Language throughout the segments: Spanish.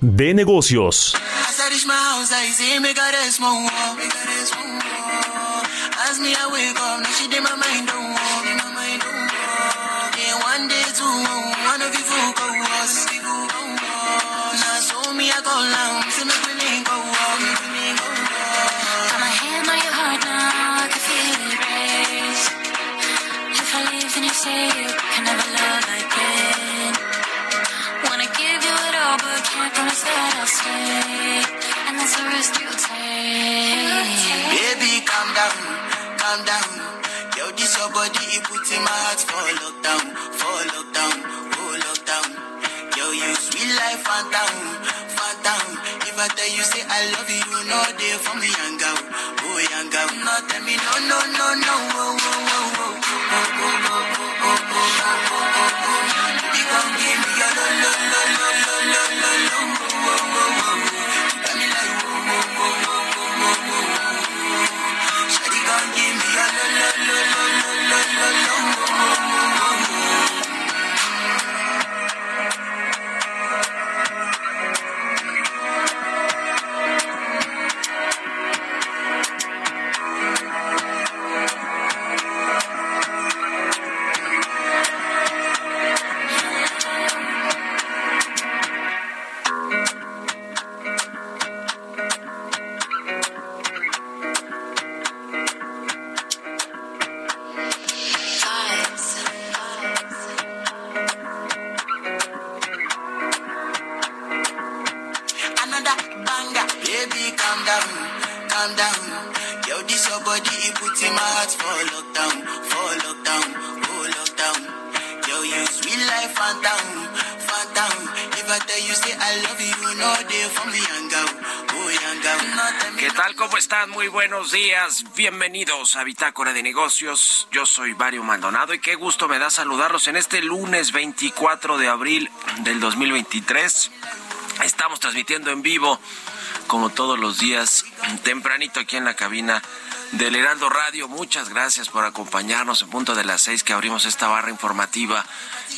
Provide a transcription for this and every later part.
de negocios. Stay. And that's the risk you take. Baby, calm down calm down. Yo, this your body, it puts in my heart for lockdown, for lockdown, oh lockdown. Yo, you sweet life, phantom, phantom. If I tell you say I love you, you know for me, young girl, oh young girl. No, tell me no, no, no, no, oh, oh, oh, oh, oh, oh, oh, oh, oh, oh, oh, oh, oh. My heart for lockdown, for lockdown, oh, lockdown. Yo, you sweet life, phantom, phantom. If I tell you say I love you, no day for me, young oh, ¿Qué tal? ¿Cómo están? Muy buenos días. Bienvenidos a Bitácora de Negocios. Yo soy Mario Maldonado y qué gusto me da saludarlos en este lunes 24 de abril del 2023. Estamos transmitiendo en vivo, como todos los días, tempranito aquí en la cabina del Heraldo Radio. Muchas gracias por acompañarnos en punto de las seis que abrimos esta barra informativa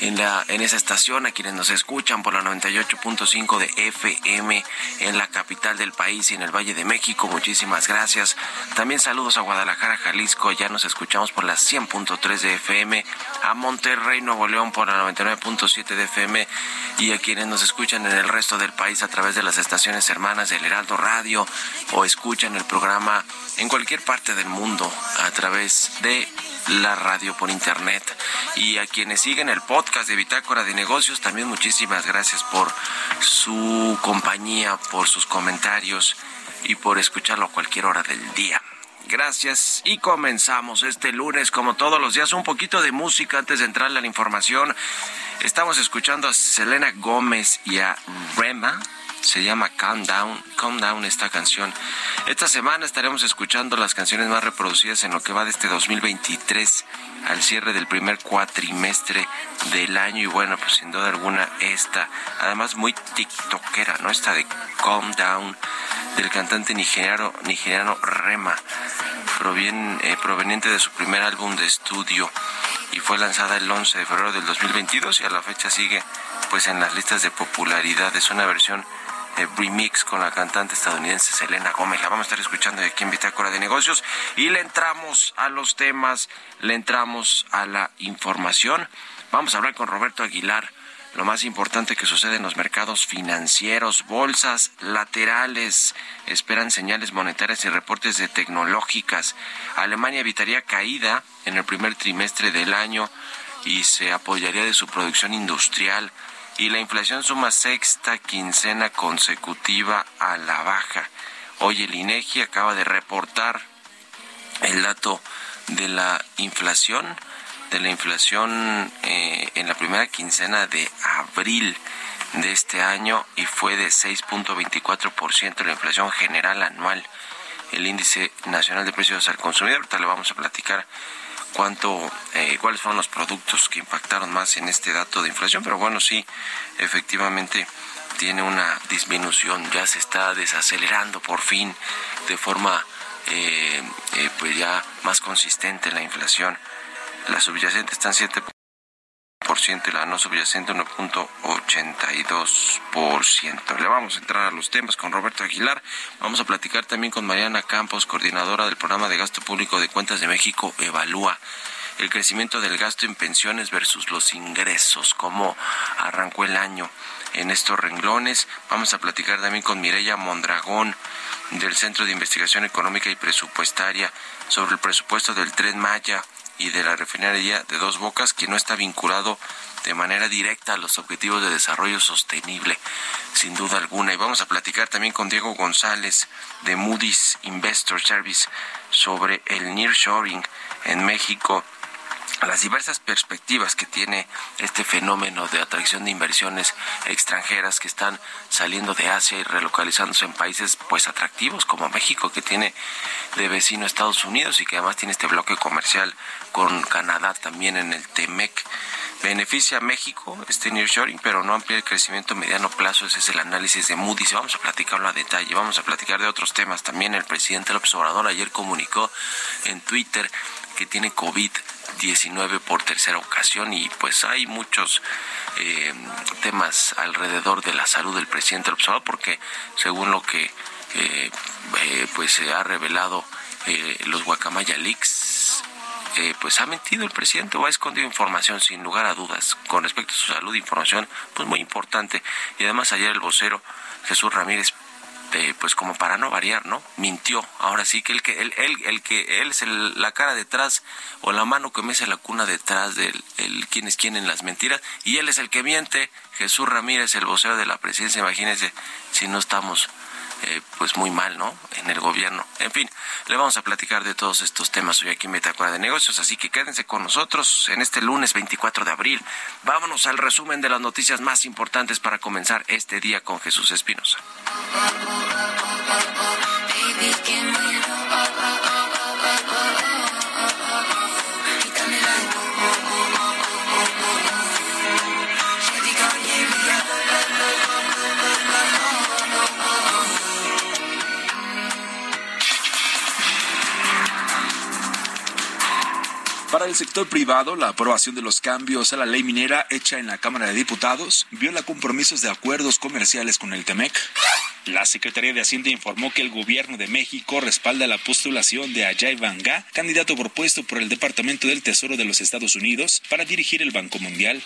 en, la, en esa estación, a quienes nos escuchan por la 98.5 de FM en la capital del país y en el Valle de México. Muchísimas gracias. También saludos a Guadalajara, Jalisco. Ya nos escuchamos por la 100.3 de FM, a Monterrey, Nuevo León por la 99.7 de FM y a quienes nos escuchan en el resto del país a través de las estaciones hermanas del Heraldo Radio o escuchan el programa en cualquier parte del mundo a través de la radio por internet. Y a quienes siguen el podcast de Bitácora de Negocios, también muchísimas gracias por su compañía, por sus comentarios y por escucharlo a cualquier hora del día. Gracias y comenzamos este lunes como todos los días un poquito de música antes de entrar a la información. Estamos escuchando a Selena Gómez y a Rema se llama Calm Down, Calm Down esta canción. Esta semana estaremos escuchando las canciones más reproducidas en lo que va de este 2023 al cierre del primer cuatrimestre del año y bueno, pues sin duda alguna esta, además muy tiktokera, ¿no? Esta de Calm Down del cantante nigeriano, nigeriano Rema, proviene, eh, proveniente de su primer álbum de estudio y fue lanzada el 11 de febrero del 2022 y a la fecha sigue pues en las listas de popularidad. Es una versión remix con la cantante estadounidense Selena Gómez. La vamos a estar escuchando aquí en Bitácora de Negocios y le entramos a los temas, le entramos a la información. Vamos a hablar con Roberto Aguilar lo más importante que sucede en los mercados financieros, bolsas laterales, esperan señales monetarias y reportes de tecnológicas. Alemania evitaría caída en el primer trimestre del año y se apoyaría de su producción industrial. Y la inflación suma sexta quincena consecutiva a la baja. Hoy el INEGI acaba de reportar el dato de la inflación de la inflación eh, en la primera quincena de abril de este año y fue de 6.24% la inflación general anual. El índice nacional de precios al consumidor, ahorita le vamos a platicar cuánto, eh, cuáles fueron los productos que impactaron más en este dato de inflación, pero bueno, sí, efectivamente tiene una disminución, ya se está desacelerando por fin de forma eh, pues ya más consistente la inflación. La subyacente está en 7% y la no subyacente 1.82%. Le vamos a entrar a los temas con Roberto Aguilar. Vamos a platicar también con Mariana Campos, coordinadora del programa de gasto público de cuentas de México, Evalúa el crecimiento del gasto en pensiones versus los ingresos, cómo arrancó el año en estos renglones. Vamos a platicar también con Mireya Mondragón del Centro de Investigación Económica y Presupuestaria sobre el presupuesto del Tren Maya y de la refinería de Dos Bocas, que no está vinculado de manera directa a los objetivos de desarrollo sostenible, sin duda alguna. Y vamos a platicar también con Diego González de Moody's Investor Service sobre el nearshoring en México las diversas perspectivas que tiene este fenómeno de atracción de inversiones extranjeras que están saliendo de Asia y relocalizándose en países pues atractivos como México que tiene de vecino Estados Unidos y que además tiene este bloque comercial con Canadá también en el TEMEC. Beneficia a México este nearshoring, pero no amplía el crecimiento a mediano plazo. Ese es el análisis de Moody's. Vamos a platicarlo a detalle. Vamos a platicar de otros temas. También el presidente López Obrador ayer comunicó en Twitter que tiene COVID-19 por tercera ocasión y pues hay muchos eh, temas alrededor de la salud del presidente López Obrador porque según lo que eh, eh, pues se ha revelado los Guacamaya Leaks pues ha mentido el presidente o ha escondido información sin lugar a dudas con respecto a su salud, información pues muy importante. Y además ayer el vocero Jesús Ramírez este, pues como para no variar, ¿no? Mintió. Ahora sí que el que él, el que él es la cara detrás o la mano que mece la cuna detrás del el quién es quién en las mentiras y él es el que miente. Jesús Ramírez, el vocero de la presidencia, imagínense si no estamos eh, pues muy mal, ¿no? En el gobierno. En fin, le vamos a platicar de todos estos temas hoy aquí en de Negocios, así que quédense con nosotros en este lunes 24 de abril. Vámonos al resumen de las noticias más importantes para comenzar este día con Jesús Espinosa. Para el sector privado, la aprobación de los cambios a la ley minera hecha en la Cámara de Diputados viola compromisos de acuerdos comerciales con el TEMEC. La Secretaría de Hacienda informó que el gobierno de México respalda la postulación de Ajay Banga, candidato propuesto por el Departamento del Tesoro de los Estados Unidos para dirigir el Banco Mundial.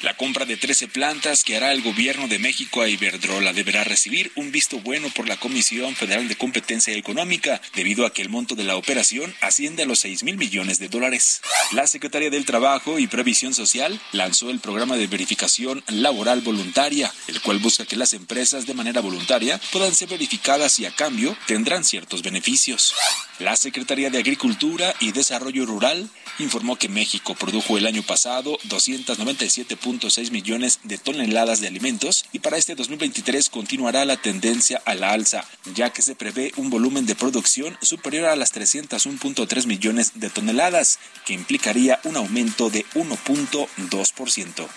La compra de 13 plantas que hará el gobierno de México a Iberdrola deberá recibir un visto bueno por la Comisión Federal de Competencia Económica, debido a que el monto de la operación asciende a los 6 mil millones de dólares. La Secretaría del Trabajo y Previsión Social lanzó el programa de verificación laboral voluntaria, el cual busca que las empresas de manera voluntaria puedan ser verificadas y a cambio tendrán ciertos beneficios. La Secretaría de Agricultura y Desarrollo Rural informó que México produjo el año pasado 297.6 millones de toneladas de alimentos y para este 2023 continuará la tendencia a la alza, ya que se prevé un volumen de producción superior a las 301.3 millones de toneladas, que implicaría un aumento de 1.2%.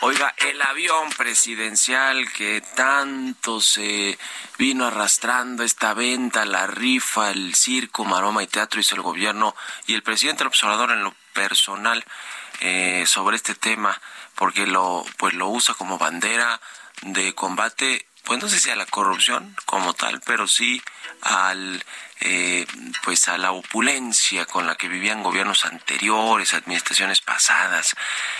Oiga, el avión presidencial que tanto se vino arrastrando esta venta, la rifa, el circo, maroma y teatro hizo el gobierno y el presidente el observador en lo personal eh, sobre este tema porque lo pues lo usa como bandera de combate pues no sé si a la corrupción como tal, pero sí al eh, pues a la opulencia con la que vivían gobiernos anteriores, administraciones pasadas,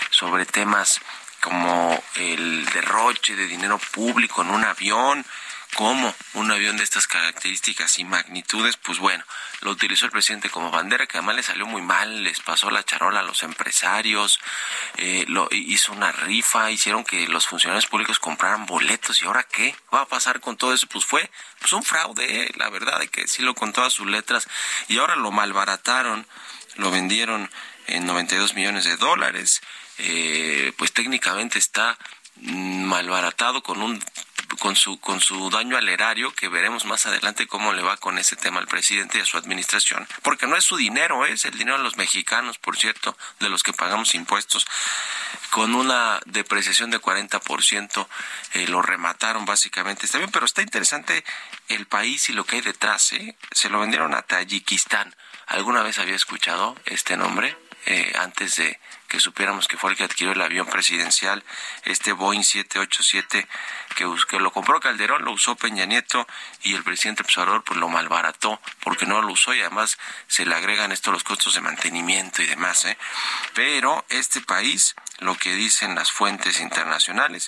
sobre temas como el derroche de dinero público en un avión, como un avión de estas características y magnitudes, pues bueno, lo utilizó el presidente como bandera, que además le salió muy mal, les pasó la charola a los empresarios, eh, lo, hizo una rifa, hicieron que los funcionarios públicos compraran boletos, ¿y ahora qué va a pasar con todo eso? Pues fue pues un fraude, ¿eh? la verdad, de que sí lo con todas sus letras, y ahora lo malbarataron, lo vendieron en 92 millones de dólares, eh, pues técnicamente está malbaratado con un con su con su daño al erario que veremos más adelante cómo le va con ese tema al presidente y a su administración. Porque no es su dinero es el dinero de los mexicanos por cierto de los que pagamos impuestos. Con una depreciación de 40% eh, lo remataron básicamente. Está bien pero está interesante el país y lo que hay detrás ¿eh? se lo vendieron a Tayikistán. Alguna vez había escuchado este nombre eh, antes de que supiéramos que fue el que adquirió el avión presidencial, este Boeing 787 que, que lo compró Calderón, lo usó Peña Nieto y el presidente Observador pues lo malbarató porque no lo usó y además se le agregan esto los costos de mantenimiento y demás. ¿eh? Pero este país, lo que dicen las fuentes internacionales,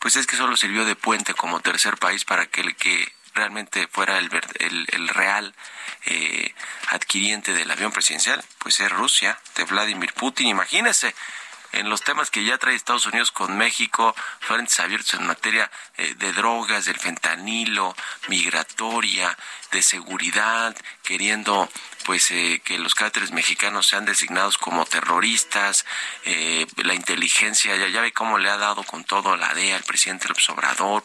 pues es que solo sirvió de puente como tercer país para que el que realmente fuera el, el, el real eh, adquiriente del avión presidencial, pues es Rusia, de Vladimir Putin. Imagínese, en los temas que ya trae Estados Unidos con México, frentes abiertos en materia eh, de drogas, del fentanilo, migratoria, de seguridad, queriendo pues eh, que los cárteles mexicanos sean designados como terroristas, eh, la inteligencia, ya, ya, ve cómo le ha dado con todo la DEA al presidente López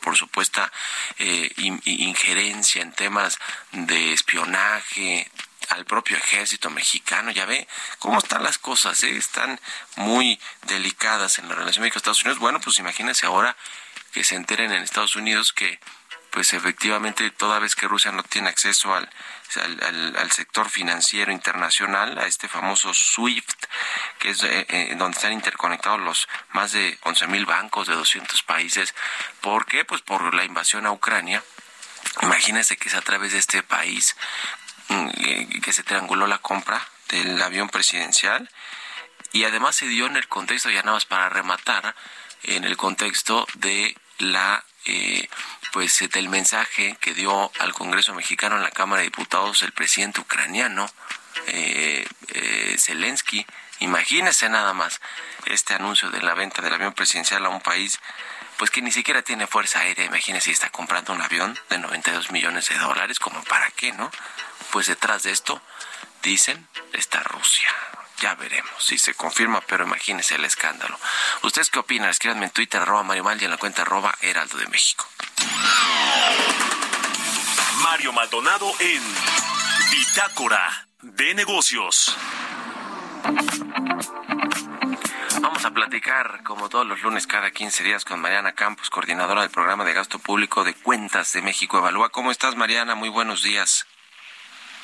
por supuesta injerencia en temas de espionaje, al propio ejército mexicano. Ya ve cómo están las cosas, ¿eh? están muy delicadas en la relación México-Estados Unidos. Bueno, pues imagínense ahora que se enteren en Estados Unidos que pues efectivamente toda vez que Rusia no tiene acceso al, al, sector financiero internacional, a este famoso SWIFT, que es eh, eh, donde están interconectados los más de 11 mil bancos de 200 países. ¿Por qué? Pues por la invasión a Ucrania. Imagínense que es a través de este país Mm, que se trianguló la compra del avión presidencial y además se dio en el contexto, ya nada más para rematar, en el contexto de la eh, pues del mensaje que dio al Congreso mexicano en la Cámara de Diputados el presidente ucraniano eh, eh, Zelensky. Imagínese nada más este anuncio de la venta del avión presidencial a un país pues que ni siquiera tiene fuerza aérea. Imagínese si está comprando un avión de 92 millones de dólares, como para qué, ¿no? pues detrás de esto, dicen, está Rusia. Ya veremos si se confirma, pero imagínense el escándalo. ¿Ustedes qué opinan? Escríbanme en Twitter, arroba Mario Mal y en la cuenta arroba Heraldo de México. Mario Maldonado en Bitácora de Negocios. Vamos a platicar, como todos los lunes, cada 15 días, con Mariana Campos, coordinadora del programa de gasto público de cuentas de México Evalúa. ¿Cómo estás, Mariana? Muy buenos días.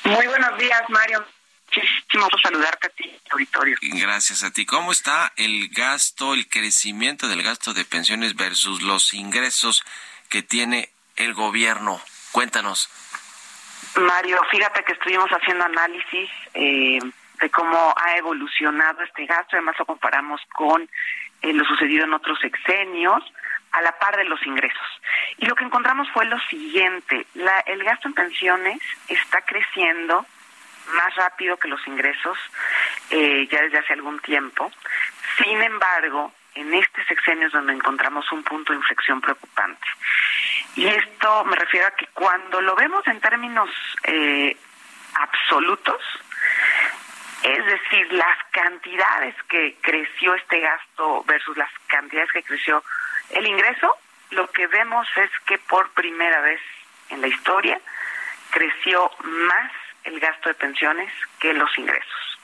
Muy buenos días, Mario. Muchísimo por saludarte a ti, auditorio. Gracias a ti. ¿Cómo está el gasto, el crecimiento del gasto de pensiones versus los ingresos que tiene el gobierno? Cuéntanos. Mario, fíjate que estuvimos haciendo análisis eh, de cómo ha evolucionado este gasto, además lo comparamos con eh, lo sucedido en otros sexenios a la par de los ingresos. Y lo que encontramos fue lo siguiente, la, el gasto en pensiones está creciendo más rápido que los ingresos eh, ya desde hace algún tiempo. Sin embargo, en este sexenio es donde encontramos un punto de inflexión preocupante. Y esto me refiero a que cuando lo vemos en términos eh, absolutos, es decir, las cantidades que creció este gasto versus las cantidades que creció el ingreso, lo que vemos es que por primera vez en la historia creció más el gasto de pensiones que los ingresos.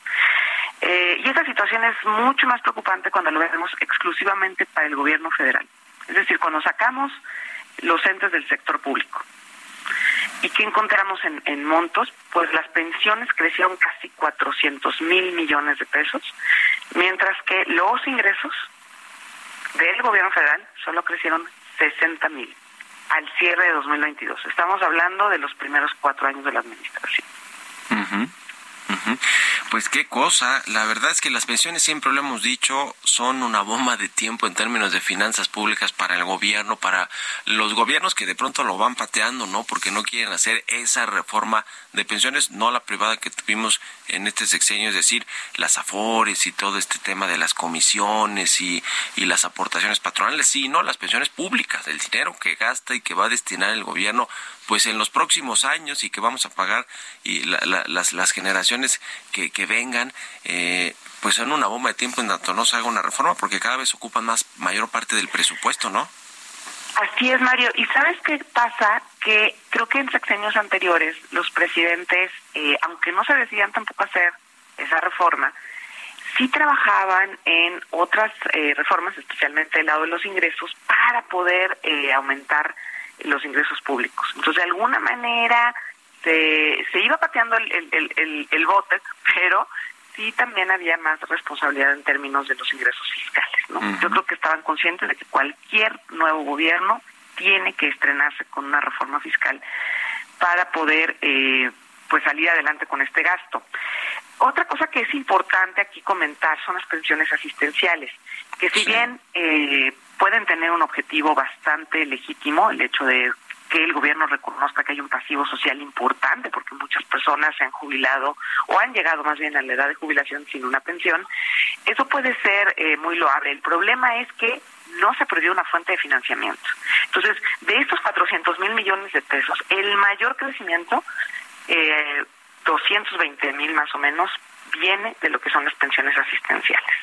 Eh, y esta situación es mucho más preocupante cuando lo vemos exclusivamente para el gobierno federal. Es decir, cuando sacamos los entes del sector público. ¿Y qué encontramos en, montos? Pues las pensiones crecieron casi 400 mil millones de pesos, mientras que los ingresos del gobierno federal solo crecieron 60 mil al cierre de 2022. Estamos hablando de los primeros cuatro años de la administración. Pues qué cosa, la verdad es que las pensiones siempre lo hemos dicho, son una bomba de tiempo en términos de finanzas públicas para el gobierno, para los gobiernos que de pronto lo van pateando, ¿no? Porque no quieren hacer esa reforma de pensiones, no la privada que tuvimos en este sexenio, es decir, las afores y todo este tema de las comisiones y, y las aportaciones patronales, sino las pensiones públicas, el dinero que gasta y que va a destinar el gobierno pues en los próximos años y que vamos a pagar y las, las generaciones que, que vengan, eh, pues son una bomba de tiempo en tanto no se haga una reforma porque cada vez ocupan más mayor parte del presupuesto, ¿no? Así es, Mario. ¿Y sabes qué pasa? Que creo que en sexenios anteriores los presidentes, eh, aunque no se decidían tampoco hacer esa reforma, sí trabajaban en otras eh, reformas, especialmente el lado de los ingresos, para poder eh, aumentar los ingresos públicos. Entonces, de alguna manera se, se iba pateando el, el, el, el bote, pero sí también había más responsabilidad en términos de los ingresos fiscales. ¿no? Yo creo que estaban conscientes de que cualquier nuevo gobierno tiene que estrenarse con una reforma fiscal para poder eh, pues salir adelante con este gasto. Otra cosa que es importante aquí comentar son las pensiones asistenciales, que si bien eh, pueden tener un objetivo bastante legítimo, el hecho de que el gobierno reconozca que hay un pasivo social importante, porque muchas personas se han jubilado o han llegado más bien a la edad de jubilación sin una pensión, eso puede ser eh, muy loable. El problema es que no se perdió una fuente de financiamiento. Entonces, de estos 400 mil millones de pesos, el mayor crecimiento, eh, 220 mil más o menos, viene de lo que son las pensiones asistenciales.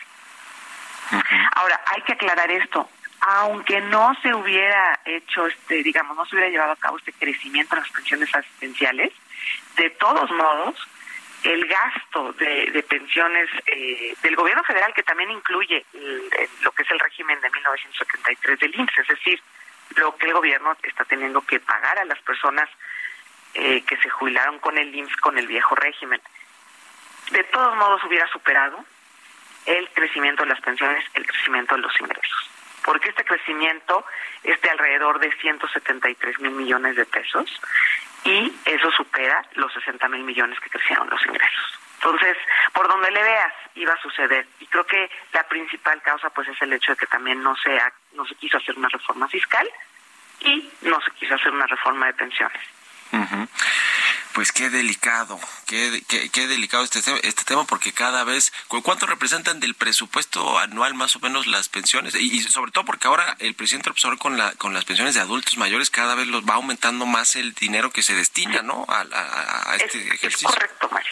Ahora, hay que aclarar esto aunque no se hubiera hecho, este, digamos, no se hubiera llevado a cabo este crecimiento en las pensiones asistenciales, de todos modos, el gasto de, pensiones eh, del gobierno federal, que también incluye lo que es el régimen de 1973 del IMSS, es decir, lo que el gobierno está teniendo que pagar a las personas eh, que se jubilaron con el IMSS, con el viejo régimen, de todos modos hubiera superado el crecimiento de las pensiones, el crecimiento de los ingresos porque este crecimiento es de alrededor de 173 mil millones de pesos y eso supera los 60 mil millones que crecieron los ingresos. Entonces, por donde le veas, iba a suceder. Y creo que la principal causa pues es el hecho de que también no se, no se quiso hacer una reforma fiscal y no se quiso hacer una reforma de pensiones. Pues qué delicado, qué, qué, delicado este, este tema, porque cada vez, ¿cuánto representan del presupuesto anual más o menos las pensiones? Y, sobre todo porque ahora el presidente López con, la, con las pensiones de adultos mayores cada vez los va aumentando más el dinero que se destina, ¿no? A, este ejercicio. Es correcto, Mario.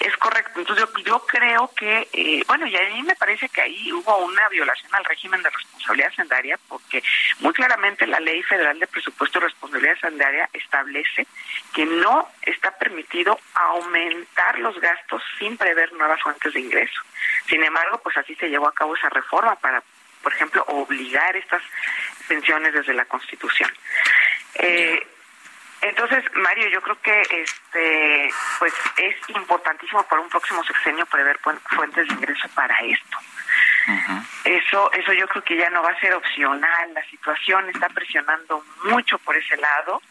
Es correcto. Entonces yo, yo creo que, eh, bueno, y a mí me parece que ahí hubo una violación al régimen de responsabilidad sendaria, porque muy claramente la Ley Federal de Presupuesto y Responsabilidad Sendaria establece que no está permitido aumentar los gastos sin prever nuevas fuentes de ingreso. Sin embargo, pues así se llevó a cabo esa reforma para, por ejemplo, obligar estas pensiones desde la Constitución. Eh, entonces, Mario, yo creo que este, pues es importantísimo para un próximo sexenio prever fuentes de ingreso para esto. Eso, eso yo creo que ya no va a ser opcional. La situación está presionando mucho por ese lado.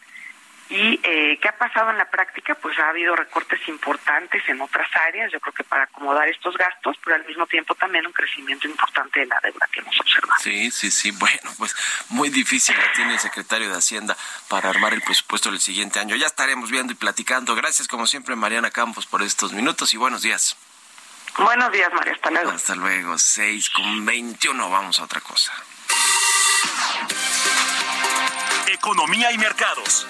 ¿Y eh, qué ha pasado en la práctica? Pues ha habido recortes importantes en otras áreas, yo creo que para acomodar estos gastos, pero al mismo tiempo también un crecimiento importante de la deuda que hemos observado. Sí, sí, sí. Bueno, pues muy difícil la tiene el secretario de Hacienda para armar el presupuesto del siguiente año. Ya estaremos viendo y platicando. Gracias, como siempre, Mariana Campos, por estos minutos y buenos días. Buenos días, María. Hasta luego. Hasta luego. 6 con 21. Vamos a otra cosa. Economía y mercados.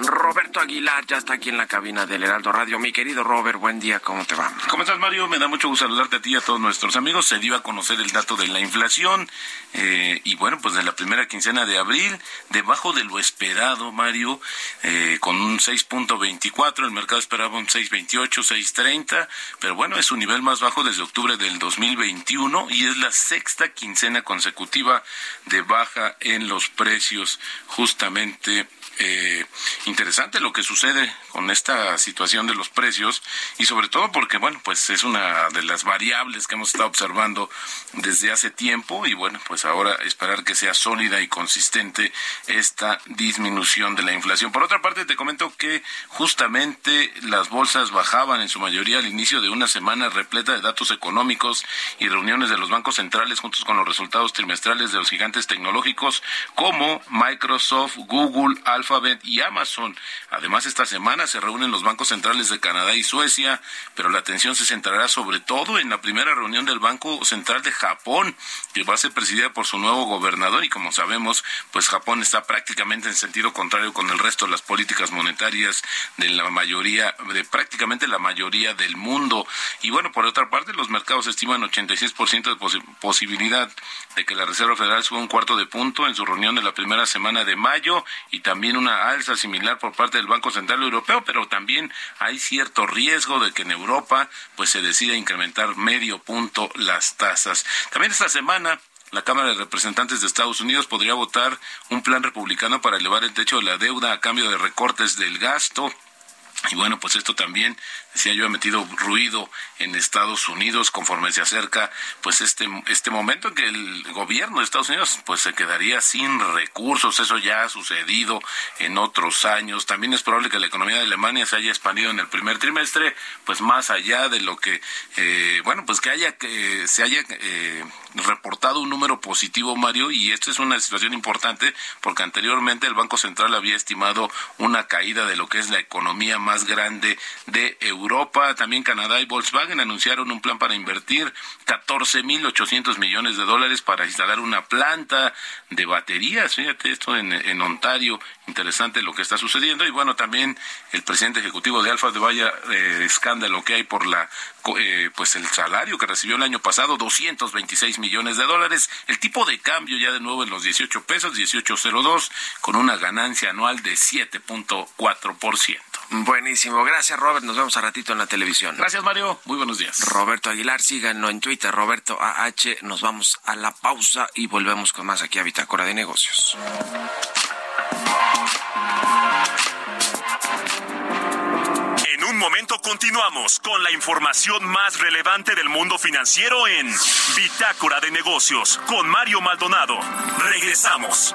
Roberto Aguilar ya está aquí en la cabina del Heraldo Radio. Mi querido Robert, buen día, ¿cómo te va? ¿Cómo estás, Mario? Me da mucho gusto saludarte a ti y a todos nuestros amigos. Se dio a conocer el dato de la inflación eh, y bueno, pues de la primera quincena de abril, debajo de lo esperado, Mario, eh, con un 6.24, el mercado esperaba un 6.28, 6.30, pero bueno, es su nivel más bajo desde octubre del 2021 y es la sexta quincena consecutiva de baja en los precios justamente eh, interesante lo que sucede con esta situación de los precios y sobre todo porque, bueno, pues es una de las variables que hemos estado observando desde hace tiempo y bueno, pues ahora esperar que sea sólida y consistente esta disminución de la inflación. Por otra parte, te comento que justamente las bolsas bajaban en su mayoría al inicio de una semana repleta de datos económicos y reuniones de los bancos centrales juntos con los resultados trimestrales de los gigantes tecnológicos como Microsoft, Google, Alphabet y Amazon. Además, esta semana se reúnen los bancos centrales de Canadá y Suecia, pero la atención se centrará sobre todo en la primera reunión del Banco Central de Japón, que va a ser presidida por su nuevo gobernador y como sabemos, pues Japón está prácticamente en sentido contrario con el resto de las políticas monetarias de la mayoría, de prácticamente la mayoría del mundo. Y bueno, por otra parte, los mercados estiman 86% de posibilidad de que la Reserva Federal suba un cuarto de punto en su reunión de la primera semana de mayo y también una alza similar por parte del Banco Central Europeo, pero también hay cierto riesgo de que en Europa pues se decida incrementar medio punto las tasas. También esta semana la Cámara de Representantes de Estados Unidos podría votar un plan republicano para elevar el techo de la deuda a cambio de recortes del gasto. Y bueno, pues esto también decía yo, ha metido ruido en Estados Unidos conforme se acerca pues este, este momento en que el gobierno de Estados Unidos pues se quedaría sin recursos. Eso ya ha sucedido en otros años. También es probable que la economía de Alemania se haya expandido en el primer trimestre, pues más allá de lo que, eh, bueno, pues que haya que se haya eh, reportado un número positivo, Mario, y esto es una situación importante porque anteriormente el Banco Central había estimado una caída de lo que es la economía más grande de Europa también Canadá y Volkswagen anunciaron un plan para invertir 14.800 millones de dólares para instalar una planta de baterías. Fíjate esto en, en Ontario, interesante lo que está sucediendo. Y bueno, también el presidente ejecutivo de Alfa de vaya eh, escándalo que hay por la eh, pues el salario que recibió el año pasado, 226 millones de dólares. El tipo de cambio ya de nuevo en los 18 pesos, 18.02, con una ganancia anual de 7.4%. Buenísimo, gracias Robert, nos vemos a ratito en la televisión. Gracias Mario, muy buenos días. Roberto Aguilar, síganlo en Twitter, Roberto AH, nos vamos a la pausa y volvemos con más aquí a Bitácora de Negocios. En un momento continuamos con la información más relevante del mundo financiero en Bitácora de Negocios con Mario Maldonado. Regresamos.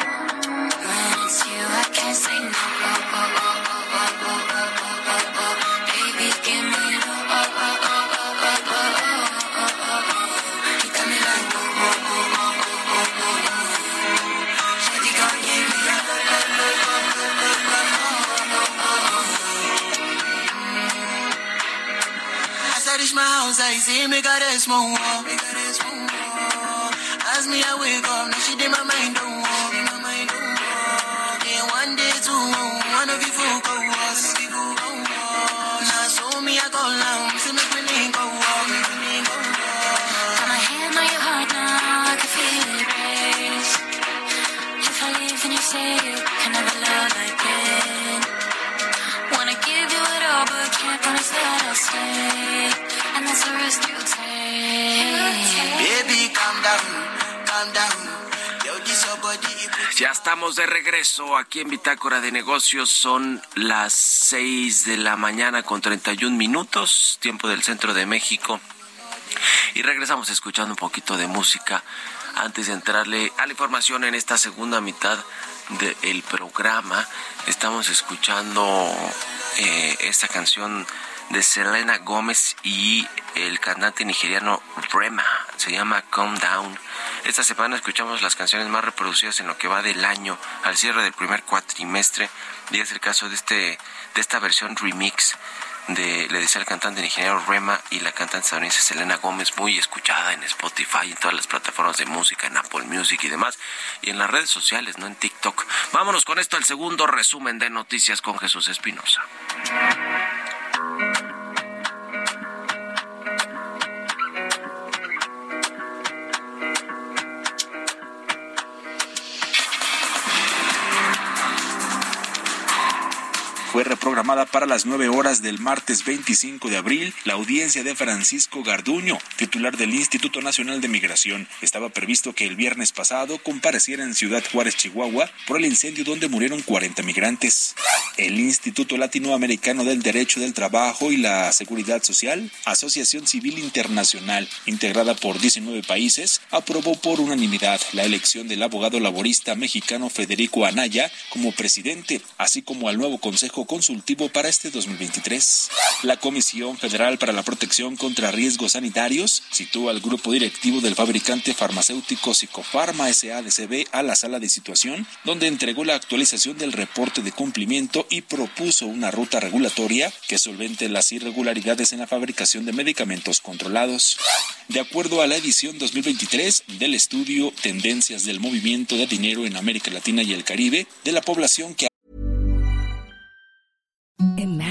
See me got a small wall. As me, I wake up, now she did my mind don't walk. Then one day, two, one of you folk go was. Now, so me, I go long, see me go walk. Got my hand on your heart now, I can feel it race. If I leave, then you say you can never love again. Wanna give you it all, but can't promise that I'll stay. Risk you take. Baby, calm down, calm down. Ya estamos de regreso aquí en Bitácora de Negocios. Son las 6 de la mañana con 31 minutos, tiempo del centro de México. Y regresamos escuchando un poquito de música antes de entrarle a la información en esta segunda mitad del programa. Estamos escuchando eh, esta canción de Selena Gómez y el cantante nigeriano Rema. Se llama Calm Down. Esta semana escuchamos las canciones más reproducidas en lo que va del año, al cierre del primer cuatrimestre, y es el caso de, este, de esta versión remix de, le decía el cantante ingeniero Rema y la cantante estadounidense Selena Gómez, muy escuchada en Spotify, en todas las plataformas de música, en Apple Music y demás, y en las redes sociales, no en TikTok. Vámonos con esto al segundo resumen de noticias con Jesús Espinosa. Thank you. Fue reprogramada para las 9 horas del martes 25 de abril la audiencia de Francisco Garduño, titular del Instituto Nacional de Migración. Estaba previsto que el viernes pasado compareciera en Ciudad Juárez, Chihuahua, por el incendio donde murieron 40 migrantes. El Instituto Latinoamericano del Derecho del Trabajo y la Seguridad Social, Asociación Civil Internacional, integrada por 19 países, aprobó por unanimidad la elección del abogado laborista mexicano Federico Anaya como presidente, así como al nuevo Consejo Consultivo para este 2023. La Comisión Federal para la Protección contra Riesgos Sanitarios sitúa al grupo directivo del fabricante farmacéutico Psicofarma SADCB a la sala de situación, donde entregó la actualización del reporte de cumplimiento y propuso una ruta regulatoria que solvente las irregularidades en la fabricación de medicamentos controlados. De acuerdo a la edición 2023 del estudio Tendencias del Movimiento de Dinero en América Latina y el Caribe de la población que Imagine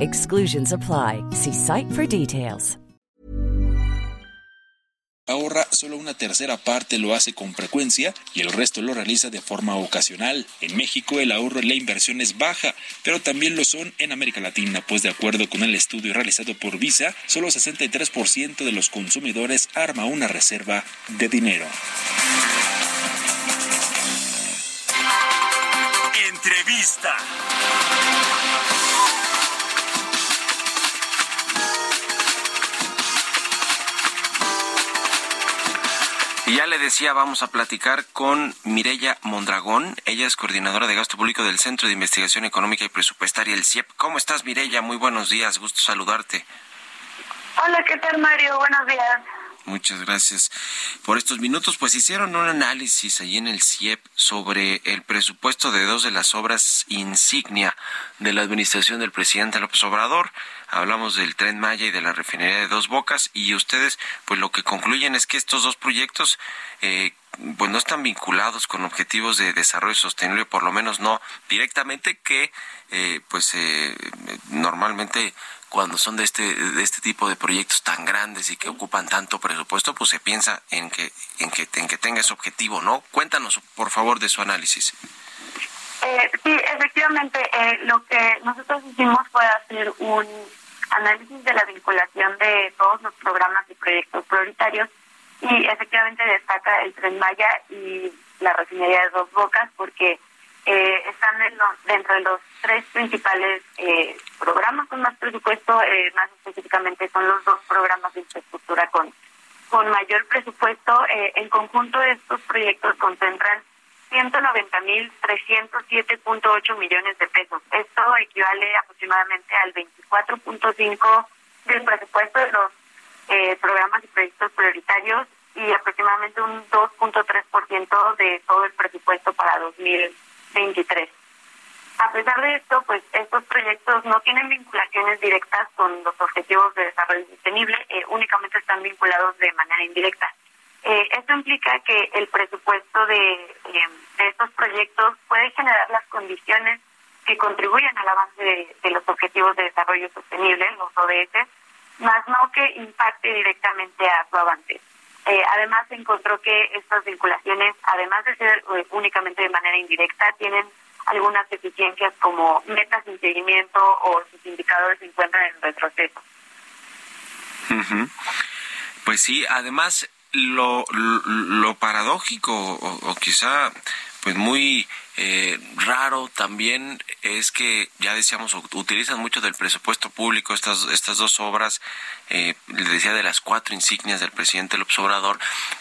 Exclusions apply. See site for details. ahorra solo una tercera parte lo hace con frecuencia y el resto lo realiza de forma ocasional. En México el ahorro y la inversión es baja, pero también lo son en América Latina, pues de acuerdo con el estudio realizado por Visa, solo 63% de los consumidores arma una reserva de dinero. Entrevista. Y ya le decía, vamos a platicar con Mirella Mondragón. Ella es coordinadora de gasto público del Centro de Investigación Económica y Presupuestaria, el CIEP. ¿Cómo estás, Mirella? Muy buenos días, gusto saludarte. Hola, ¿qué tal, Mario? Buenos días. Muchas gracias por estos minutos. Pues hicieron un análisis allí en el CIEP sobre el presupuesto de dos de las obras insignia de la administración del presidente López Obrador. Hablamos del tren Maya y de la refinería de Dos Bocas y ustedes pues lo que concluyen es que estos dos proyectos eh, pues no están vinculados con objetivos de desarrollo sostenible, por lo menos no directamente, que eh, pues eh, normalmente cuando son de este de este tipo de proyectos tan grandes y que ocupan tanto presupuesto, pues se piensa en que en que en que tenga ese objetivo, ¿no? Cuéntanos por favor de su análisis. Eh, sí, efectivamente, eh, lo que nosotros hicimos fue hacer un análisis de la vinculación de todos los programas y proyectos prioritarios y efectivamente destaca el Tren Maya y la refinería de Dos Bocas porque eh, están en los- dentro de los tres principales eh, programas con más presupuesto, eh, más específicamente son los dos programas de infraestructura con, con mayor presupuesto. Eh, en conjunto estos proyectos concentran 190.307.8 millones de pesos. Esto equivale aproximadamente al 24.5 del presupuesto de los eh, programas y proyectos prioritarios y aproximadamente un 2.3% de todo el presupuesto para 2023. A pesar de esto, pues estos proyectos no tienen vinculaciones directas con los objetivos de desarrollo sostenible, eh, únicamente están vinculados de manera indirecta. Eh, esto implica que el presupuesto de, eh, de estos proyectos puede generar las condiciones que contribuyen al avance de, los objetivos de desarrollo sostenible, los ODS, más no que impacte directamente a su avance. Eh, además, se encontró que estas vinculaciones, además de ser eh, únicamente de manera indirecta, tienen algunas deficiencias como metas sin seguimiento o sus indicadores se encuentran en retroceso. Ujú. Pues sí, además lo, lo, paradójico o quizá pues muy eh, raro también es que ya decíamos utilizan mucho del presupuesto público estas estas dos obras eh, le decía de las cuatro insignias del presidente López Obrador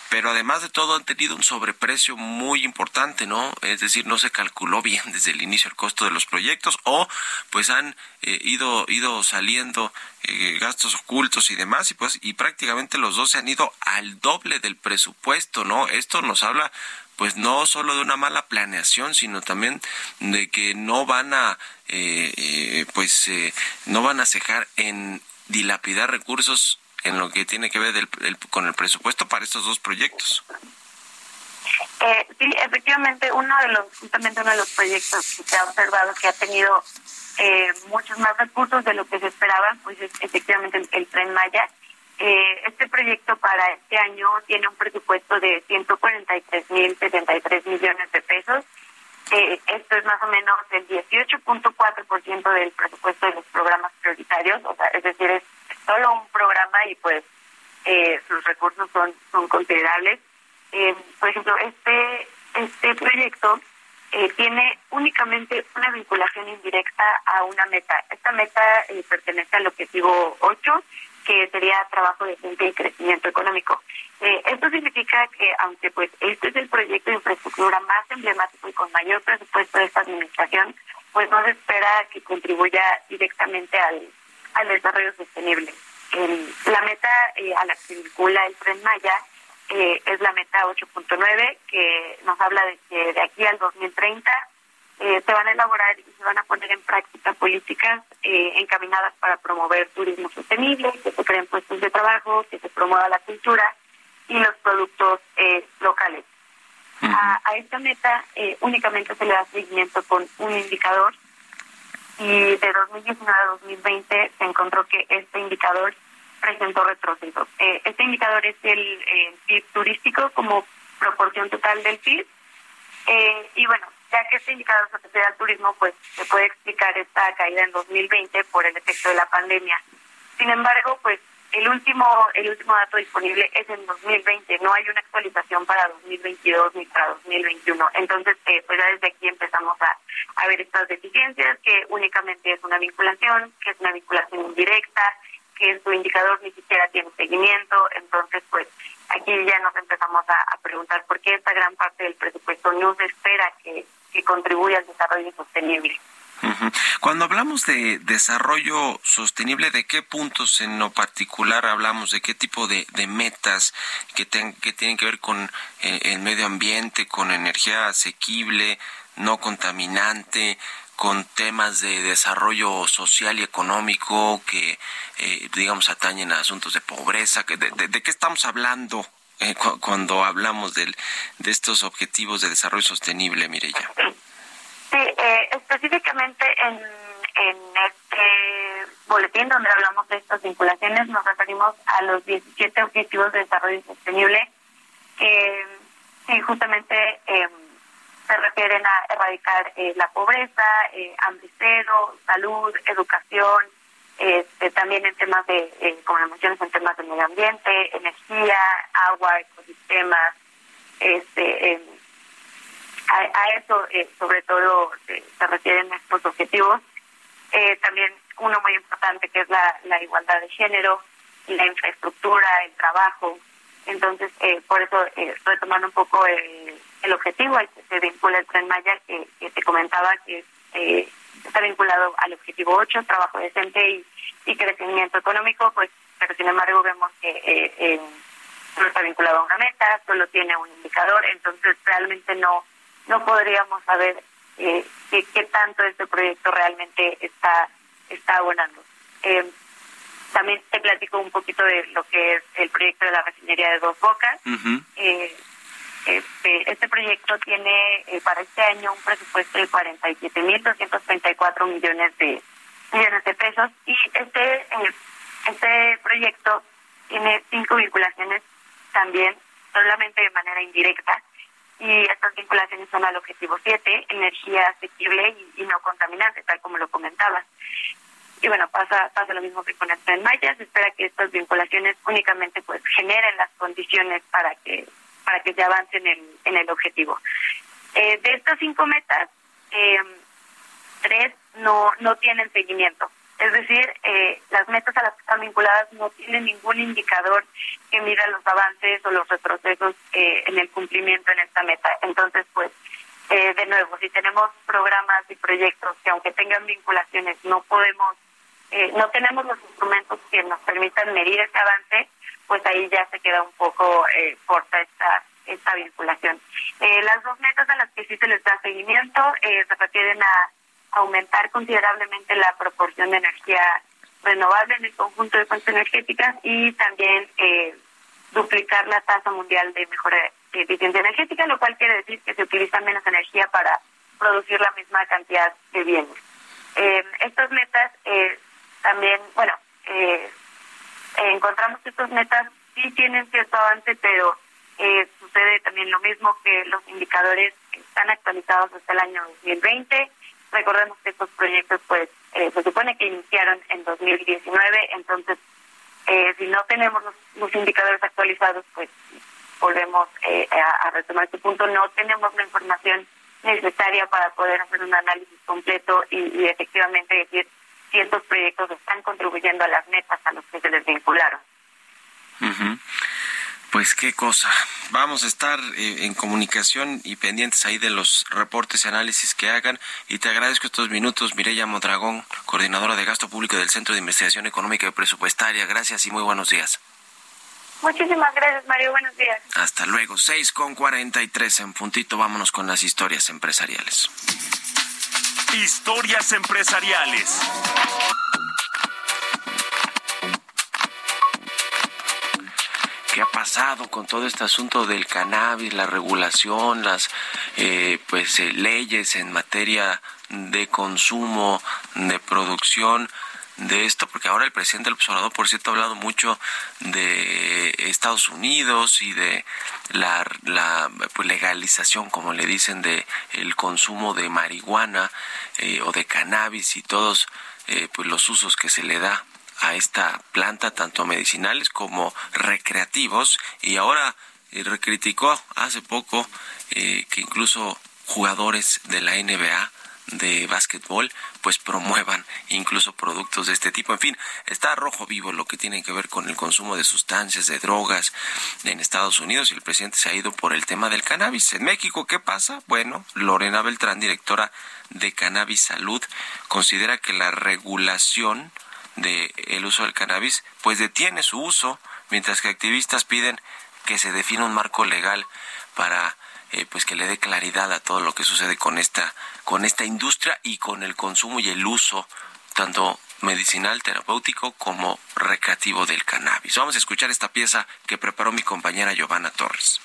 pero además de todo han tenido un sobreprecio muy importante no es decir no se calculó bien desde el inicio el costo de los proyectos o pues han eh, ido ido saliendo eh, gastos ocultos y demás y pues y prácticamente los dos se han ido al doble del presupuesto no esto nos habla pues no solo de una mala planeación, sino también de que no van a, eh, eh, pues, eh, no van a cejar en dilapidar recursos en lo que tiene que ver del, el, con el presupuesto para estos dos proyectos. Eh, sí, efectivamente, uno de los, justamente uno de los proyectos que se ha observado que ha tenido eh, muchos más recursos de lo que se esperaba, pues es efectivamente el, el Tren Maya. Eh, este proyecto para este año tiene un presupuesto de 143.073 millones de pesos. Eh, esto es más o menos el 18.4% del presupuesto de los programas prioritarios, o sea, es decir, es solo un programa y pues eh, sus recursos son, son considerables. Eh, por ejemplo, este, este proyecto eh, tiene únicamente una vinculación indirecta a una meta. Esta meta eh, pertenece al objetivo 8 que sería trabajo decente y crecimiento económico. Eh, esto significa que, aunque pues este es el proyecto de infraestructura más emblemático y con mayor presupuesto de esta administración, pues no se espera que contribuya directamente al, al desarrollo sostenible. Eh, la meta eh, a la que vincula el Tren Maya eh, es la meta 8.9, que nos habla de que de aquí al 2030 eh, se van a elaborar y se van a poner en práctica políticas eh, encaminadas para promover turismo sostenible, que se creen puestos de trabajo, que se promueva la cultura y los productos eh, locales. A, a, esta meta eh, únicamente se le da seguimiento con un indicador y de 2019 a 2020 se encontró que este indicador presentó retroceso. Eh, este indicador es el, el PIB turístico como proporción total del PIB eh, y bueno, ya que este indicador se refiere al turismo, pues se puede explicar esta caída en 2020 por el efecto de la pandemia. Sin embargo, pues el último el último dato disponible es en 2020, no hay una actualización para 2022 ni para 2021. Entonces, eh, pues ya desde aquí empezamos a, a ver estas deficiencias, que únicamente es una vinculación, que es una vinculación indirecta, que su indicador ni siquiera tiene seguimiento. Entonces, pues aquí ya nos empezamos a, a preguntar por qué esta gran parte del presupuesto no se espera que, que contribuya al desarrollo sostenible. Cuando hablamos de desarrollo sostenible, ¿de qué puntos en lo particular hablamos? ¿De qué tipo de, metas que, ten, que tienen que ver con eh, el medio ambiente, con energía asequible, no contaminante, con temas de desarrollo social y económico que, eh, digamos, atañen a asuntos de pobreza? De, ¿De qué estamos hablando eh, cu cuando hablamos del, de estos objetivos de desarrollo sostenible, Mireya? Sí, eh, específicamente en, en este boletín donde hablamos de estas vinculaciones nos referimos a los 17 objetivos de desarrollo sostenible que sí, justamente eh, se refieren a erradicar eh, la pobreza, eh, hambre cero, salud, educación, este, también en temas de, eh, como lo mencionas, en temas de medio ambiente, energía, agua, ecosistemas, este, eh, a, eso eh, sobre todo eh, se refieren estos objetivos. Eh, también uno muy importante que es la, igualdad de género, la infraestructura, el trabajo. Entonces, por eso, retomando un poco el, objetivo al que se vincula el Tren Maya, que, que te comentaba que eh, está vinculado al objetivo 8, trabajo decente y, y crecimiento económico, pues, pero sin embargo vemos que eh, eh, no está vinculado a una meta, solo tiene un indicador, entonces realmente no no podríamos saber eh, qué, qué tanto este proyecto realmente está está abonando. Eh, también te platico un poquito de lo que es el proyecto de la refinería de Dos Bocas. Uh -huh. Este, este proyecto tiene eh, para este año un presupuesto de 47.234 millones de millones de pesos. Y este eh, este proyecto tiene cinco vinculaciones también solamente de manera indirecta. Y estas vinculaciones son al objetivo 7, energía asequible y, y no contaminante, tal como lo comentaba. y bueno, pasa, pasa lo mismo que con el tren Maya, se espera que estas vinculaciones únicamente pues generen las condiciones para que para que se avance en el, en el objetivo. Eh, de estas cinco metas, eh, tres no, no tienen seguimiento. Es decir, eh, las metas a las que están vinculadas no tienen ningún indicador que mida los avances o los retrocesos eh, en el cumplimiento en esta meta. Entonces, pues, eh, de nuevo, si tenemos programas y proyectos que aunque tengan vinculaciones no podemos, eh, no tenemos los instrumentos que nos permitan medir ese avance, pues ahí ya se queda un poco eh, corta esta esta vinculación. Eh, las dos metas a las que sí se les da seguimiento eh, se refieren a aumentar considerablemente la proporción de energía renovable en el conjunto de fuentes energéticas y también eh, duplicar la tasa mundial de mejora de eficiencia energética, lo cual quiere decir que se utiliza menos energía para producir la misma cantidad de bienes. Eh, estas metas eh, también, bueno, eh, encontramos que estas metas sí tienen cierto avance, pero eh, sucede también lo mismo que los indicadores están actualizados hasta el año 2020. Recordemos que estos proyectos, pues, eh, se supone que iniciaron en 2019, entonces, eh, si no tenemos los, los indicadores actualizados, pues, volvemos eh, a, a retomar este punto. No tenemos la información necesaria para poder hacer un análisis completo y, y efectivamente decir si estos proyectos están contribuyendo a las metas a los que se les vincularon. Pues qué cosa. Vamos a estar eh, en comunicación y pendientes ahí de los reportes y análisis que hagan. Y te agradezco estos minutos, Mireya Modragón, coordinadora de gasto público del Centro de Investigación Económica y Presupuestaria. Gracias y muy buenos días. Muchísimas gracias, Mario. Buenos días. Hasta luego. 6 con 43 en puntito. Vámonos con las historias empresariales. Historias empresariales. ¿Qué ha pasado con todo este asunto del cannabis, la regulación, las eh, pues eh, leyes en materia de consumo, de producción de esto? Porque ahora el presidente del observador, por cierto, ha hablado mucho de Estados Unidos y de la, la pues, legalización, como le dicen, de el consumo de marihuana eh, o de cannabis y todos eh, pues los usos que se le da a esta planta, tanto medicinales como recreativos, y ahora eh, recriticó hace poco eh, que incluso jugadores de la NBA de básquetbol pues promuevan incluso productos de este tipo. En fin, está rojo vivo lo que tiene que ver con el consumo de sustancias, de drogas en Estados Unidos y el presidente se ha ido por el tema del cannabis. En México, ¿qué pasa? Bueno, Lorena Beltrán, directora de Cannabis Salud, considera que la regulación de el uso del cannabis pues detiene su uso mientras que activistas piden que se defina un marco legal para eh, pues que le dé claridad a todo lo que sucede con esta con esta industria y con el consumo y el uso tanto medicinal, terapéutico como recreativo del cannabis. Vamos a escuchar esta pieza que preparó mi compañera Giovanna Torres.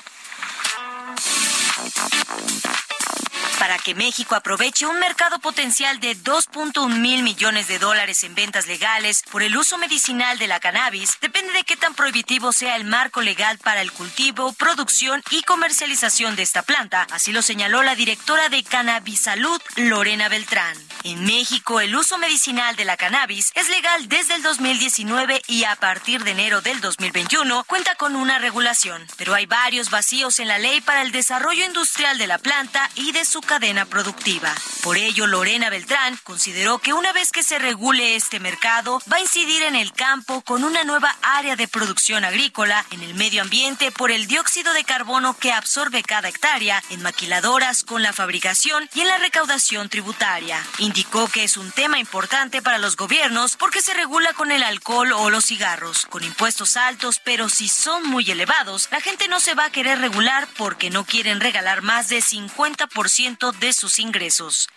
Para que México aproveche un mercado potencial de 2.1 mil millones de dólares en ventas legales por el uso medicinal de la cannabis, depende de qué tan prohibitivo sea el marco legal para el cultivo, producción y comercialización de esta planta. Así lo señaló la directora de Cannabis Salud, Lorena Beltrán. En México, el uso medicinal de la cannabis es legal desde el 2019 y a partir de enero del 2021 cuenta con una regulación, pero hay varios vacíos en la ley para el desarrollo industrial de la planta y de su cadena productiva. Por ello, Lorena Beltrán consideró que una vez que se regule este mercado, va a incidir en el campo con una nueva área de producción agrícola, en el medio ambiente por el dióxido de carbono que absorbe cada hectárea, en maquiladoras con la fabricación y en la recaudación tributaria. Indicó que es un tema importante para los gobiernos porque se regula con el alcohol o los cigarros, con impuestos altos, pero si son muy elevados, la gente no se va a querer regular porque no quieren regalar más de 50% de sus ingresos.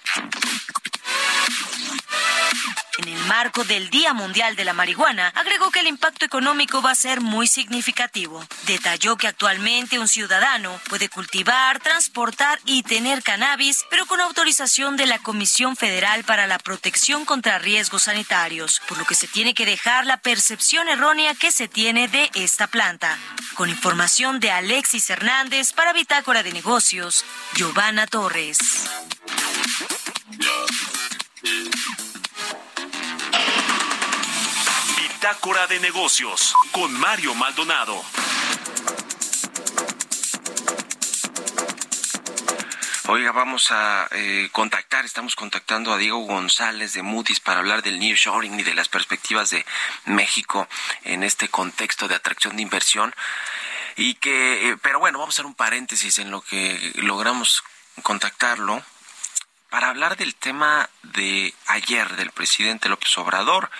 En el marco del Día Mundial de la Marihuana, agregó que el impacto económico va a ser muy significativo. Detalló que actualmente un ciudadano puede cultivar, transportar y tener cannabis, pero con autorización de la Comisión Federal para la Protección contra Riesgos Sanitarios, por lo que se tiene que dejar la percepción errónea que se tiene de esta planta. Con información de Alexis Hernández para Bitácora de Negocios, Giovanna Torres. Bitácora de Negocios con Mario Maldonado. Oiga, vamos a eh, contactar, estamos contactando a Diego González de Moody's para hablar del nearshoring y de las perspectivas de México en este contexto de atracción de inversión. Y que, eh, pero bueno, vamos a hacer un paréntesis en lo que logramos contactarlo para hablar del tema de ayer del presidente López Obrador.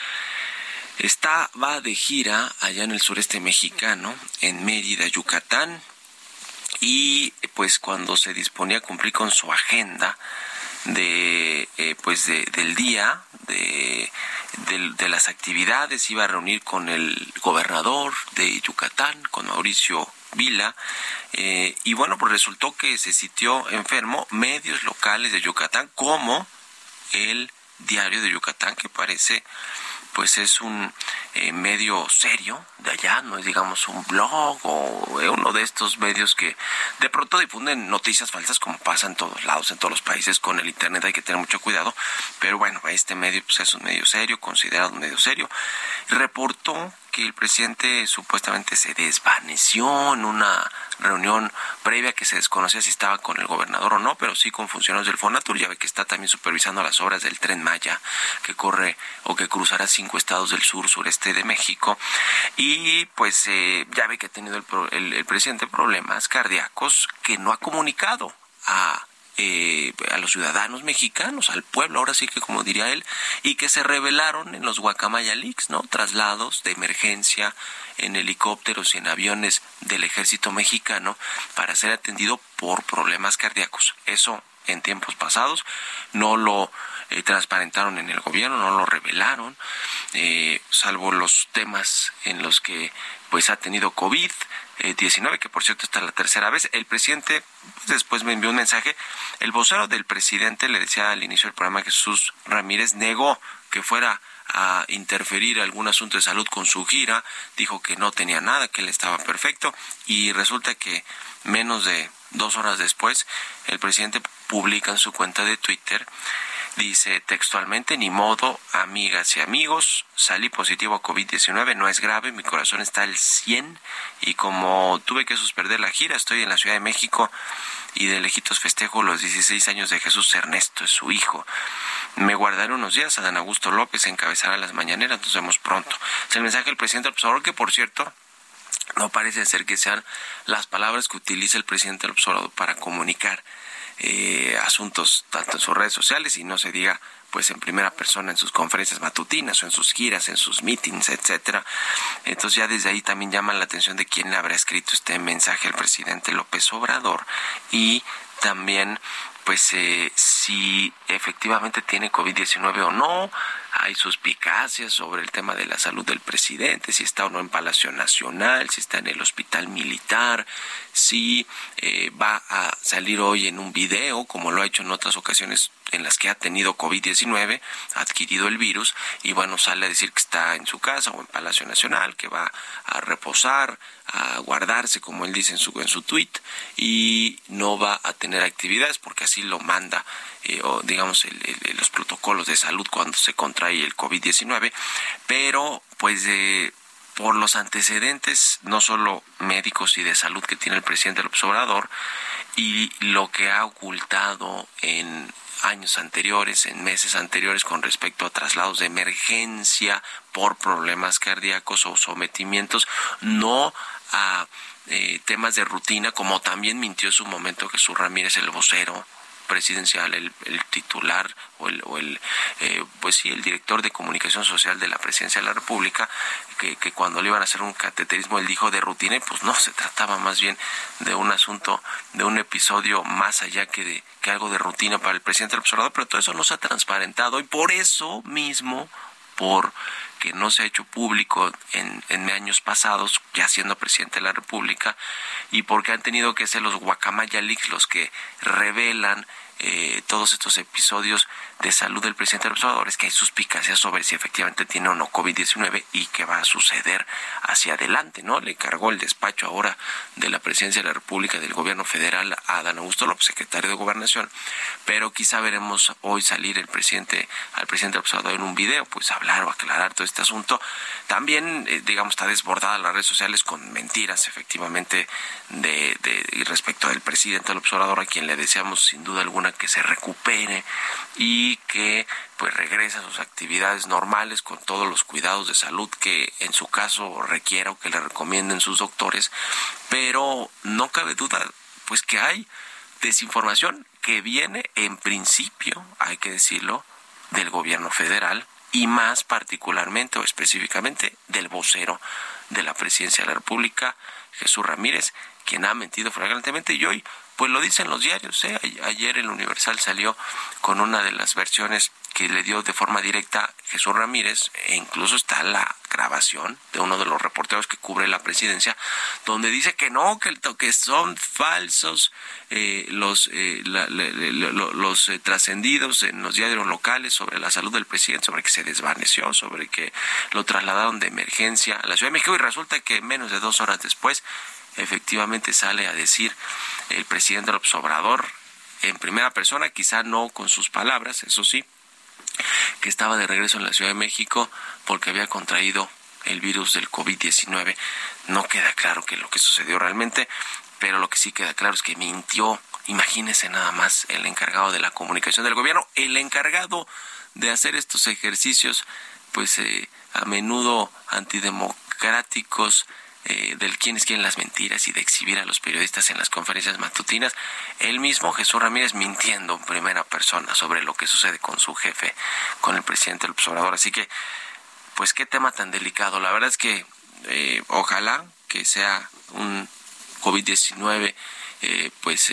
Está, va de gira allá en el sureste mexicano, en Mérida, Yucatán, y pues cuando se disponía a cumplir con su agenda de eh, pues del día de, de, las actividades iba a reunir con el gobernador de Yucatán con Mauricio Vila eh, y bueno pues resultó que se sintió enfermo medios locales de Yucatán como el diario de Yucatán que parece pues es un eh, medio serio de allá, no es digamos un blog o eh, uno de estos medios que de pronto difunden noticias falsas como pasa en todos lados, en todos los países con el Internet hay que tener mucho cuidado, pero bueno, este medio pues es un medio serio, considerado un medio serio, reportó que el presidente supuestamente se desvaneció en una reunión previa que se desconocía si estaba con el gobernador o no, pero sí con funcionarios del Fonatur. Ya ve que está también supervisando las obras del tren Maya que corre o que cruzará cinco estados del sur sureste de México. Y pues eh, ya ve que ha tenido el, el presidente problemas cardíacos que no ha comunicado a eh, a los ciudadanos mexicanos, al pueblo, ahora sí que como diría él, y que se revelaron en los Guacamaya Leaks, ¿no? Traslados de emergencia en helicópteros y en aviones del ejército mexicano para ser atendido por problemas cardíacos. Eso en tiempos pasados no lo eh, transparentaron en el gobierno, no lo revelaron, eh, salvo los temas en los que pues ha tenido COVID, 19, que por cierto está la tercera vez. El presidente pues, después me envió un mensaje. El vocero del presidente le decía al inicio del programa Jesús Ramírez negó que fuera a interferir algún asunto de salud con su gira, dijo que no tenía nada, que él estaba perfecto y resulta que menos de dos horas después el presidente publica en su cuenta de Twitter Dice textualmente, ni modo, amigas y amigos, salí positivo a COVID-19, no es grave, mi corazón está al 100 y como tuve que suspender la gira, estoy en la Ciudad de México y de lejitos festejo los 16 años de Jesús Ernesto, es su hijo. Me guardaré unos días, Adán Augusto López encabezará las mañaneras, nos vemos pronto. Es el mensaje del presidente observador que por cierto, no parece ser que sean las palabras que utiliza el presidente del observador para comunicar eh, asuntos tanto en sus redes sociales y no se diga pues en primera persona en sus conferencias matutinas o en sus giras, en sus meetings, etcétera. Entonces ya desde ahí también llama la atención de quién le habrá escrito este mensaje al presidente López Obrador y también pues eh, si efectivamente tiene COVID-19 o no, hay suspicacias sobre el tema de la salud del presidente, si está o no en Palacio Nacional, si está en el hospital militar, si eh, va a salir hoy en un video, como lo ha hecho en otras ocasiones en las que ha tenido COVID-19, ha adquirido el virus, y bueno, sale a decir que está en su casa o en Palacio Nacional, que va a reposar, a guardarse, como él dice en su, en su tweet, y no va a tener actividades porque así lo manda, eh, o digamos, los protocolos de salud cuando se contrae el COVID-19, pero pues de por los antecedentes, no solo médicos y de salud que tiene el presidente del Obrador, y lo que ha ocultado en años anteriores, en meses anteriores, con respecto a traslados de emergencia por problemas cardíacos o sometimientos, no a eh, temas de rutina, como también mintió en su momento Jesús Ramírez, el vocero presidencial, el, titular o el, o el eh, pues sí, el director de comunicación social de la presidencia de la República, que, que, cuando le iban a hacer un cateterismo él dijo de rutina, y pues no, se trataba más bien de un asunto, de un episodio más allá que de que algo de rutina para el presidente del observador, pero todo eso no se ha transparentado y por eso mismo, por que no se ha hecho público en, en años pasados, ya siendo presidente de la República, y porque han tenido que ser los Guacamaya Leaks los que revelan eh, todos estos episodios de salud del presidente López Obrador es que hay suspicacias sobre si efectivamente tiene o no COVID-19 y qué va a suceder hacia adelante, ¿no? Le cargó el despacho ahora de la presidencia de la República del gobierno federal a Adán Augusto López, secretario de Gobernación, pero quizá veremos hoy salir el presidente, al presidente López Obrador en un video, pues hablar o aclarar todo este este asunto. También, eh, digamos, está desbordada las redes sociales con mentiras, efectivamente, de, de y respecto del presidente del observador, a quien le deseamos sin duda alguna que se recupere y que pues regrese a sus actividades normales con todos los cuidados de salud que en su caso requiera o que le recomienden sus doctores, pero no cabe duda pues que hay desinformación que viene en principio, hay que decirlo, del gobierno federal y más particularmente o específicamente del vocero de la presidencia de la República, Jesús Ramírez, quien ha mentido flagrantemente y hoy pues lo dicen los diarios. ¿eh? Ayer el Universal salió con una de las versiones que le dio de forma directa Jesús Ramírez, e incluso está la grabación de uno de los reporteros que cubre la presidencia, donde dice que no, que, que son falsos eh, los, eh, los eh, trascendidos en los diarios locales sobre la salud del presidente, sobre que se desvaneció, sobre que lo trasladaron de emergencia a la Ciudad de México y resulta que menos de dos horas después efectivamente sale a decir el presidente López Obrador en primera persona, quizá no con sus palabras, eso sí, que estaba de regreso en la Ciudad de México porque había contraído el virus del COVID-19. No queda claro qué es lo que sucedió realmente, pero lo que sí queda claro es que mintió. Imagínese nada más el encargado de la comunicación del gobierno, el encargado de hacer estos ejercicios, pues eh, a menudo antidemocráticos, eh, del quién es quién las mentiras y de exhibir a los periodistas en las conferencias matutinas, él mismo, Jesús Ramírez, mintiendo en primera persona sobre lo que sucede con su jefe, con el presidente del observador. Así que, pues qué tema tan delicado. La verdad es que eh, ojalá que sea un COVID-19, eh, pues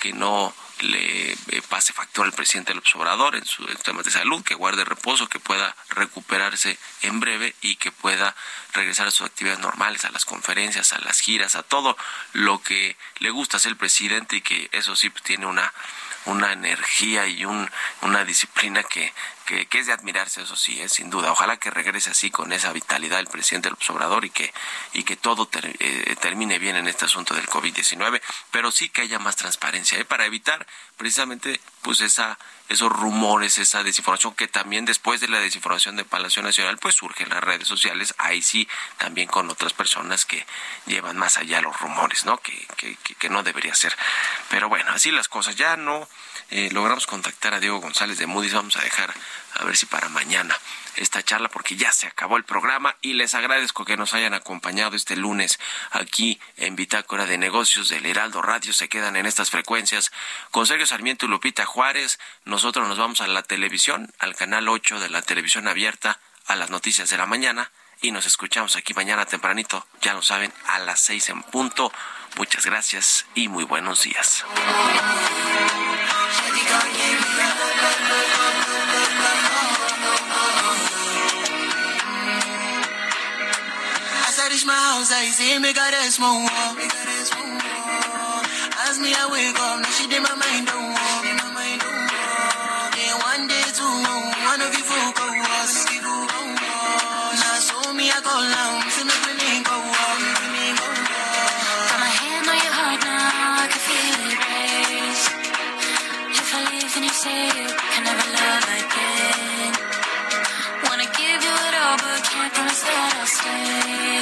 que no le eh, pase factor al presidente del observador en sus temas de salud, que guarde reposo, que pueda recuperarse en breve y que pueda regresar a sus actividades normales, a las conferencias, a las giras, a todo lo que le gusta hacer el presidente y que eso sí pues, tiene una una energía y un, una disciplina que, que, es de admirarse, eso sí, es sin duda. Ojalá que regrese así con esa vitalidad el presidente del Obrador y que, y que todo eh, termine bien en este asunto del COVID-19, pero sí que haya más transparencia ¿eh? para evitar precisamente pues esa esos rumores, esa desinformación que también después de la desinformación de Palacio Nacional pues surge en las redes sociales, ahí sí también con otras personas que llevan más allá los rumores, ¿no? Que, que, que no debería ser. Pero bueno, así las cosas, ya no eh, logramos contactar a Diego González de Moody's. Vamos a dejar a ver si para mañana esta charla porque ya se acabó el programa y les agradezco que nos hayan acompañado este lunes aquí en Bitácora de Negocios del Heraldo Radio. Se quedan en estas frecuencias con Sergio Sarmiento y Lupita Juárez. Nosotros nos vamos a la televisión, al canal 8 de la televisión abierta, a las noticias de la mañana y nos escuchamos aquí mañana tempranito, ya lo saben, a las seis en punto. Muchas gracias y muy buenos días. As my house, I see me got a small wall. As me, I wake up, now she did my mind don't walk. One day, two, one of you folk go. Now, so me, I go down, see me go walk. Got my hand on your heart now, I can feel it race. If I leave, then you say you can never love again. Wanna give you it all, but can't promise that I'll stay.